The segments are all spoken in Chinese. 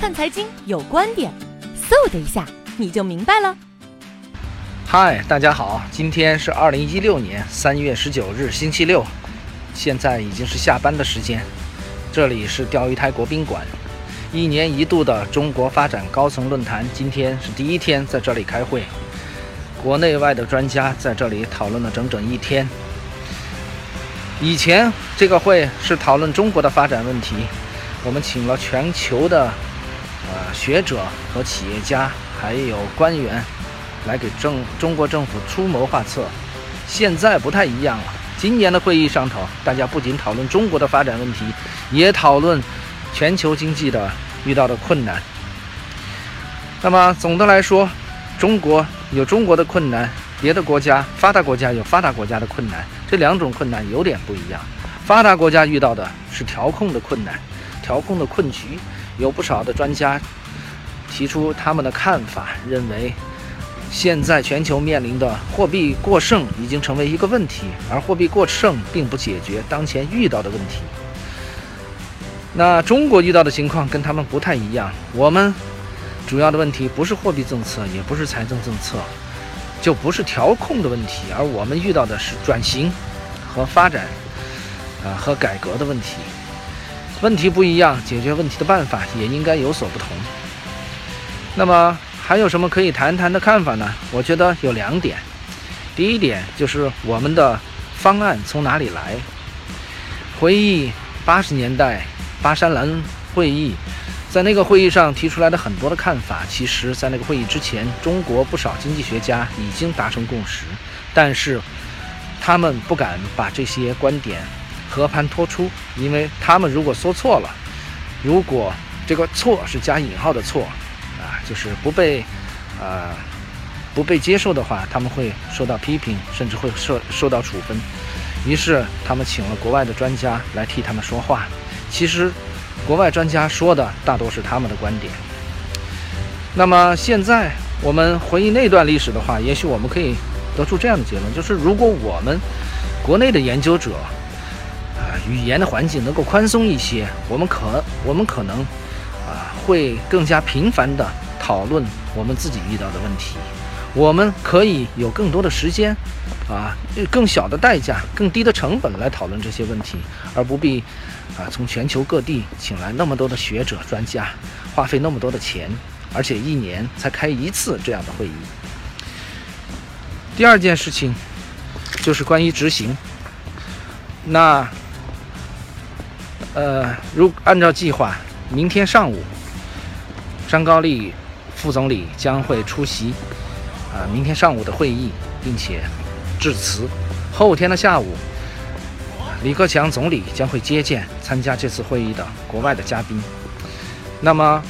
看财经有观点，嗖的一下你就明白了。嗨，大家好，今天是二零一六年三月十九日，星期六，现在已经是下班的时间。这里是钓鱼台国宾馆，一年一度的中国发展高层论坛，今天是第一天在这里开会，国内外的专家在这里讨论了整整一天。以前这个会是讨论中国的发展问题，我们请了全球的学者和企业家，还有官员来给政中国政府出谋划策。现在不太一样了，今年的会议上头，大家不仅讨论中国的发展问题，也讨论全球经济的遇到的困难。那么总的来说，中国有中国的困难。别的国家，发达国家有发达国家的困难，这两种困难有点不一样。发达国家遇到的是调控的困难，调控的困局。有不少的专家提出他们的看法，认为现在全球面临的货币过剩已经成为一个问题，而货币过剩并不解决当前遇到的问题。那中国遇到的情况跟他们不太一样，我们主要的问题不是货币政策，也不是财政政策。就不是调控的问题，而我们遇到的是转型和发展，啊和改革的问题。问题不一样，解决问题的办法也应该有所不同。那么还有什么可以谈谈的看法呢？我觉得有两点。第一点就是我们的方案从哪里来？回忆八十年代巴山兰会议。在那个会议上提出来的很多的看法，其实，在那个会议之前，中国不少经济学家已经达成共识，但是他们不敢把这些观点和盘托出，因为他们如果说错了，如果这个错是加引号的错，啊，就是不被啊不被接受的话，他们会受到批评，甚至会受受到处分。于是，他们请了国外的专家来替他们说话。其实。国外专家说的大多是他们的观点。那么现在我们回忆那段历史的话，也许我们可以得出这样的结论：就是如果我们国内的研究者，语言的环境能够宽松一些，我们可我们可能啊会更加频繁地讨论我们自己遇到的问题。我们可以有更多的时间，啊，更小的代价、更低的成本来讨论这些问题，而不必啊从全球各地请来那么多的学者专家，花费那么多的钱，而且一年才开一次这样的会议。第二件事情就是关于执行。那呃，如按照计划，明天上午，张高丽副总理将会出席。啊，明天上午的会议，并且致辞。后天的下午，李克强总理将会接见参加这次会议的国外的嘉宾。那么，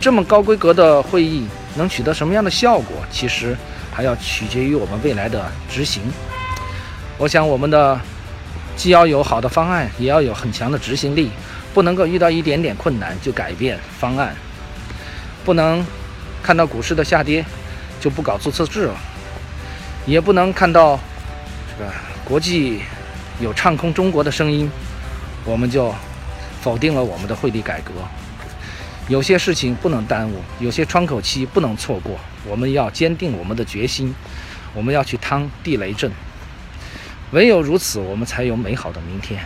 这么高规格的会议能取得什么样的效果？其实还要取决于我们未来的执行。我想，我们的既要有好的方案，也要有很强的执行力，不能够遇到一点点困难就改变方案，不能看到股市的下跌。就不搞注册制了，也不能看到这个国际有唱空中国的声音，我们就否定了我们的汇率改革。有些事情不能耽误，有些窗口期不能错过，我们要坚定我们的决心，我们要去趟地雷阵。唯有如此，我们才有美好的明天。